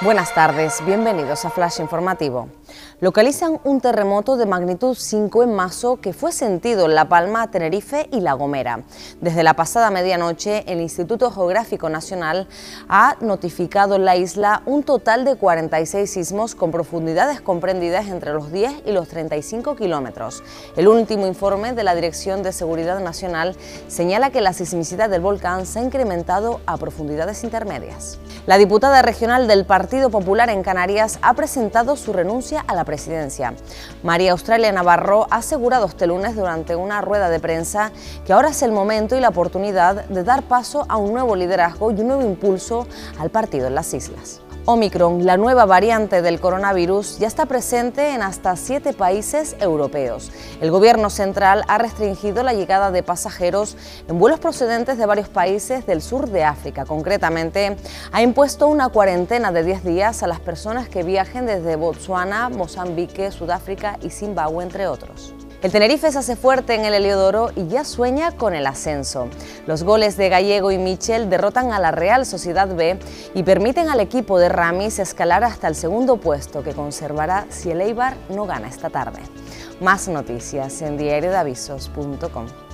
Buenas tardes, bienvenidos a Flash Informativo. Localizan un terremoto de magnitud 5 en Mazo que fue sentido en La Palma, Tenerife y La Gomera. Desde la pasada medianoche, el Instituto Geográfico Nacional ha notificado en la isla un total de 46 sismos con profundidades comprendidas entre los 10 y los 35 kilómetros. El último informe de la Dirección de Seguridad Nacional señala que la sismicidad del volcán se ha incrementado a profundidades intermedias. La diputada regional del Partido Popular en Canarias ha presentado su renuncia a la presidencia. María Australia Navarro ha asegurado este lunes durante una rueda de prensa que ahora es el momento y la oportunidad de dar paso a un nuevo liderazgo y un nuevo impulso al partido en las islas. Omicron, la nueva variante del coronavirus, ya está presente en hasta siete países europeos. El gobierno central ha restringido la llegada de pasajeros en vuelos procedentes de varios países del sur de África. Concretamente, ha impuesto una cuarentena de 10 días a las personas que viajen desde Botsuana, Mozambique, Sudáfrica y Zimbabue, entre otros. El Tenerife se hace fuerte en el Heliodoro y ya sueña con el ascenso. Los goles de Gallego y Michel derrotan a la Real Sociedad B y permiten al equipo de Ramis escalar hasta el segundo puesto que conservará si el Eibar no gana esta tarde. Más noticias en diariodavisos.com.